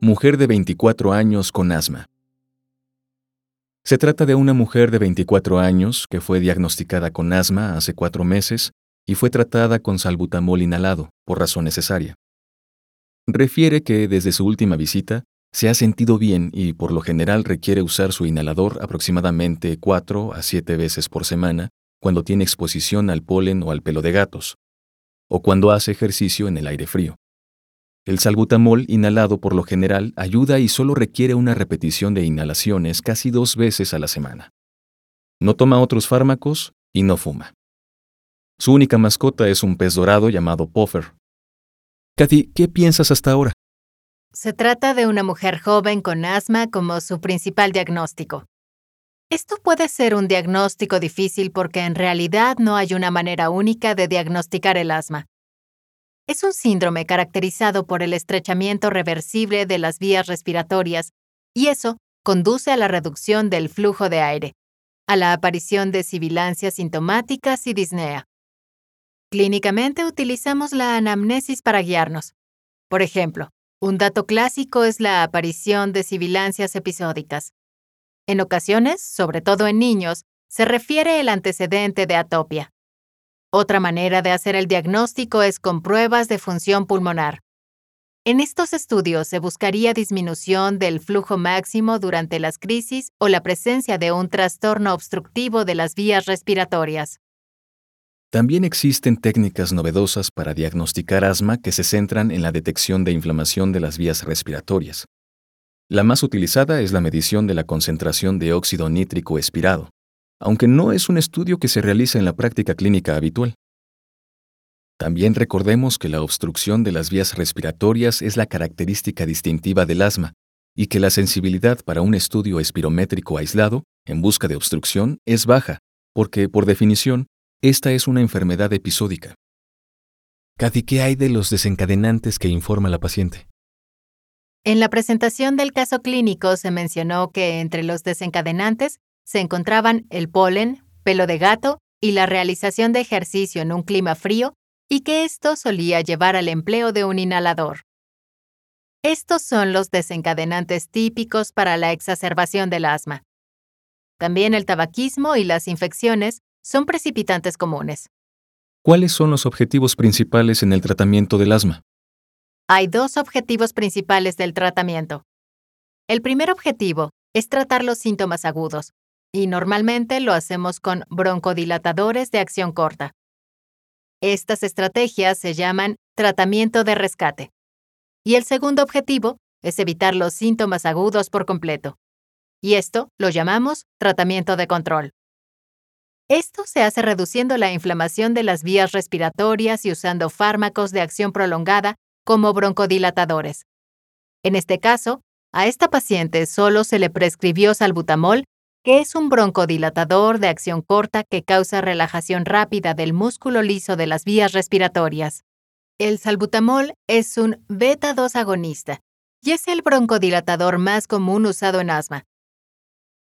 Mujer de 24 años con asma. Se trata de una mujer de 24 años que fue diagnosticada con asma hace cuatro meses y fue tratada con salbutamol inhalado por razón necesaria. Refiere que desde su última visita se ha sentido bien y por lo general requiere usar su inhalador aproximadamente 4 a 7 veces por semana cuando tiene exposición al polen o al pelo de gatos, o cuando hace ejercicio en el aire frío. El salbutamol inhalado por lo general ayuda y solo requiere una repetición de inhalaciones casi dos veces a la semana. No toma otros fármacos y no fuma. Su única mascota es un pez dorado llamado Puffer. Kathy, ¿qué piensas hasta ahora? Se trata de una mujer joven con asma como su principal diagnóstico. Esto puede ser un diagnóstico difícil porque en realidad no hay una manera única de diagnosticar el asma. Es un síndrome caracterizado por el estrechamiento reversible de las vías respiratorias y eso conduce a la reducción del flujo de aire, a la aparición de sibilancias sintomáticas y disnea. Clínicamente utilizamos la anamnesis para guiarnos. Por ejemplo, un dato clásico es la aparición de sibilancias episódicas. En ocasiones, sobre todo en niños, se refiere el antecedente de atopia. Otra manera de hacer el diagnóstico es con pruebas de función pulmonar. En estos estudios se buscaría disminución del flujo máximo durante las crisis o la presencia de un trastorno obstructivo de las vías respiratorias. También existen técnicas novedosas para diagnosticar asma que se centran en la detección de inflamación de las vías respiratorias. La más utilizada es la medición de la concentración de óxido nítrico expirado, aunque no es un estudio que se realiza en la práctica clínica habitual. También recordemos que la obstrucción de las vías respiratorias es la característica distintiva del asma y que la sensibilidad para un estudio espirométrico aislado en busca de obstrucción es baja, porque, por definición, esta es una enfermedad episódica. ¿qué hay de los desencadenantes que informa la paciente? En la presentación del caso clínico se mencionó que entre los desencadenantes se encontraban el polen, pelo de gato y la realización de ejercicio en un clima frío y que esto solía llevar al empleo de un inhalador. Estos son los desencadenantes típicos para la exacerbación del asma. También el tabaquismo y las infecciones son precipitantes comunes. ¿Cuáles son los objetivos principales en el tratamiento del asma? Hay dos objetivos principales del tratamiento. El primer objetivo es tratar los síntomas agudos, y normalmente lo hacemos con broncodilatadores de acción corta. Estas estrategias se llaman tratamiento de rescate. Y el segundo objetivo es evitar los síntomas agudos por completo. Y esto lo llamamos tratamiento de control. Esto se hace reduciendo la inflamación de las vías respiratorias y usando fármacos de acción prolongada como broncodilatadores. En este caso, a esta paciente solo se le prescribió salbutamol, que es un broncodilatador de acción corta que causa relajación rápida del músculo liso de las vías respiratorias. El salbutamol es un beta-2 agonista y es el broncodilatador más común usado en asma.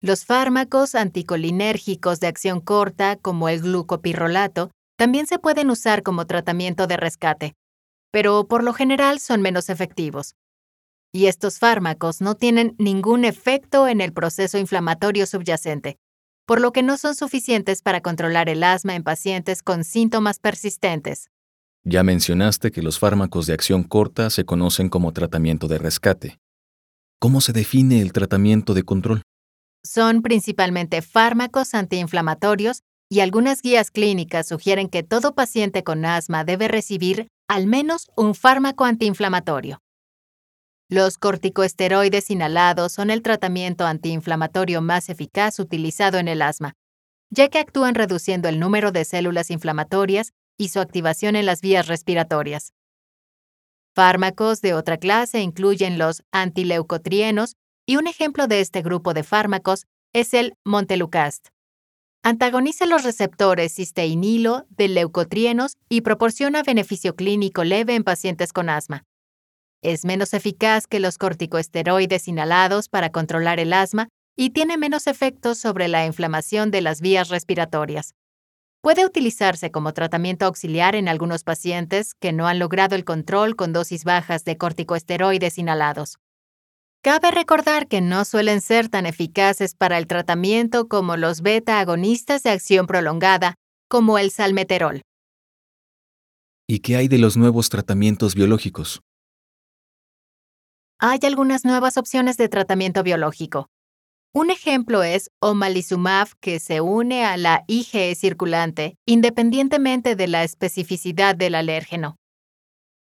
Los fármacos anticolinérgicos de acción corta, como el glucopirrolato, también se pueden usar como tratamiento de rescate, pero por lo general son menos efectivos. Y estos fármacos no tienen ningún efecto en el proceso inflamatorio subyacente, por lo que no son suficientes para controlar el asma en pacientes con síntomas persistentes. Ya mencionaste que los fármacos de acción corta se conocen como tratamiento de rescate. ¿Cómo se define el tratamiento de control? Son principalmente fármacos antiinflamatorios y algunas guías clínicas sugieren que todo paciente con asma debe recibir al menos un fármaco antiinflamatorio. Los corticoesteroides inhalados son el tratamiento antiinflamatorio más eficaz utilizado en el asma, ya que actúan reduciendo el número de células inflamatorias y su activación en las vías respiratorias. Fármacos de otra clase incluyen los antileucotrienos y un ejemplo de este grupo de fármacos es el Montelukast. Antagoniza los receptores cisteinilo de leucotrienos y proporciona beneficio clínico leve en pacientes con asma. Es menos eficaz que los corticoesteroides inhalados para controlar el asma y tiene menos efectos sobre la inflamación de las vías respiratorias. Puede utilizarse como tratamiento auxiliar en algunos pacientes que no han logrado el control con dosis bajas de corticoesteroides inhalados. Cabe recordar que no suelen ser tan eficaces para el tratamiento como los beta-agonistas de acción prolongada, como el salmeterol. ¿Y qué hay de los nuevos tratamientos biológicos? Hay algunas nuevas opciones de tratamiento biológico. Un ejemplo es omalizumab, que se une a la IgE circulante independientemente de la especificidad del alérgeno.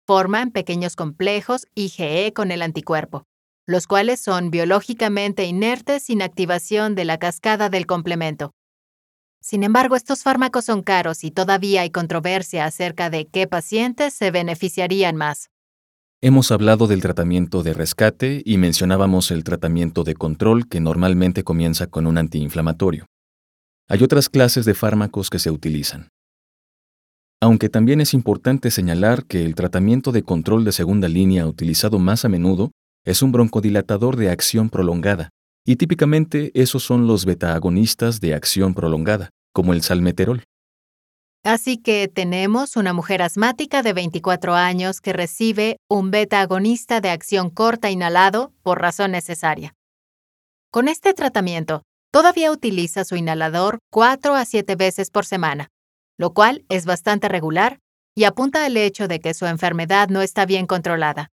Forman pequeños complejos IgE con el anticuerpo los cuales son biológicamente inertes sin activación de la cascada del complemento. Sin embargo, estos fármacos son caros y todavía hay controversia acerca de qué pacientes se beneficiarían más. Hemos hablado del tratamiento de rescate y mencionábamos el tratamiento de control que normalmente comienza con un antiinflamatorio. Hay otras clases de fármacos que se utilizan. Aunque también es importante señalar que el tratamiento de control de segunda línea utilizado más a menudo es un broncodilatador de acción prolongada, y típicamente esos son los beta-agonistas de acción prolongada, como el salmeterol. Así que tenemos una mujer asmática de 24 años que recibe un beta-agonista de acción corta inhalado por razón necesaria. Con este tratamiento, todavía utiliza su inhalador 4 a 7 veces por semana, lo cual es bastante regular y apunta al hecho de que su enfermedad no está bien controlada.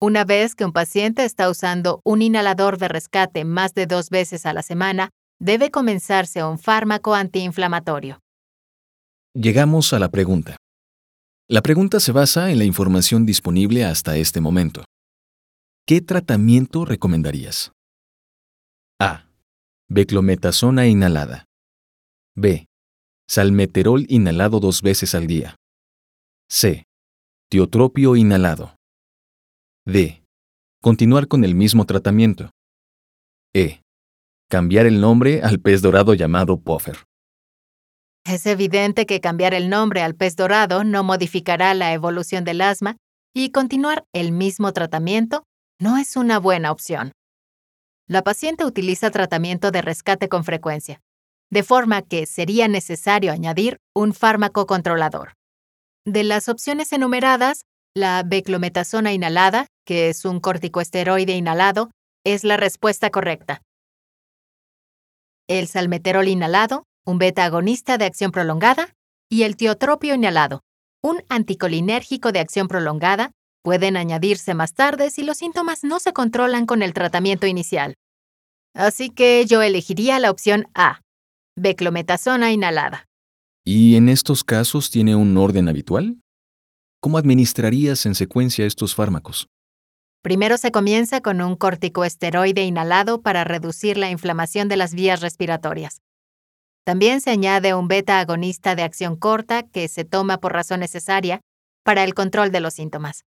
Una vez que un paciente está usando un inhalador de rescate más de dos veces a la semana, debe comenzarse un fármaco antiinflamatorio. Llegamos a la pregunta. La pregunta se basa en la información disponible hasta este momento. ¿Qué tratamiento recomendarías? A. Beclometasona inhalada. B. Salmeterol inhalado dos veces al día. C. Tiotropio inhalado. D. Continuar con el mismo tratamiento. E. Cambiar el nombre al pez dorado llamado puffer. Es evidente que cambiar el nombre al pez dorado no modificará la evolución del asma y continuar el mismo tratamiento no es una buena opción. La paciente utiliza tratamiento de rescate con frecuencia, de forma que sería necesario añadir un fármaco controlador. De las opciones enumeradas, la beclometasona inhalada, que es un corticoesteroide inhalado, es la respuesta correcta. El salmeterol inhalado, un beta-agonista de acción prolongada, y el tiotropio inhalado, un anticolinérgico de acción prolongada, pueden añadirse más tarde si los síntomas no se controlan con el tratamiento inicial. Así que yo elegiría la opción A, beclometasona inhalada. ¿Y en estos casos tiene un orden habitual? ¿Cómo administrarías en secuencia estos fármacos? Primero se comienza con un corticoesteroide inhalado para reducir la inflamación de las vías respiratorias. También se añade un beta-agonista de acción corta que se toma por razón necesaria para el control de los síntomas.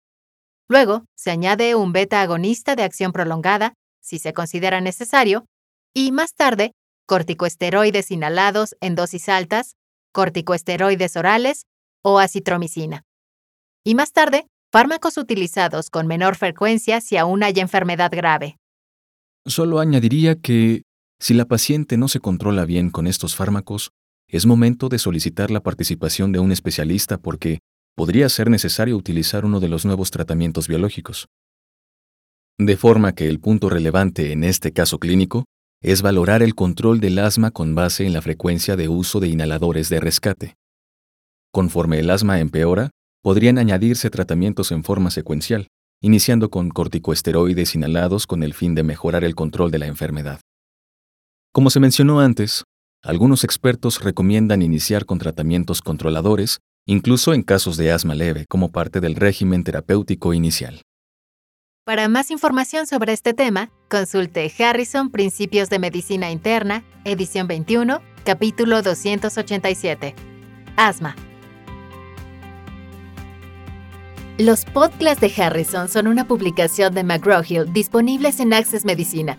Luego, se añade un beta-agonista de acción prolongada, si se considera necesario, y más tarde, corticoesteroides inhalados en dosis altas, corticoesteroides orales o acitromicina y más tarde, fármacos utilizados con menor frecuencia si aún hay enfermedad grave. Solo añadiría que, si la paciente no se controla bien con estos fármacos, es momento de solicitar la participación de un especialista porque podría ser necesario utilizar uno de los nuevos tratamientos biológicos. De forma que el punto relevante en este caso clínico es valorar el control del asma con base en la frecuencia de uso de inhaladores de rescate. Conforme el asma empeora, podrían añadirse tratamientos en forma secuencial, iniciando con corticoesteroides inhalados con el fin de mejorar el control de la enfermedad. Como se mencionó antes, algunos expertos recomiendan iniciar con tratamientos controladores, incluso en casos de asma leve, como parte del régimen terapéutico inicial. Para más información sobre este tema, consulte Harrison Principios de Medicina Interna, edición 21, capítulo 287. Asma. Los podcasts de Harrison son una publicación de McGraw-Hill disponibles en Access Medicina,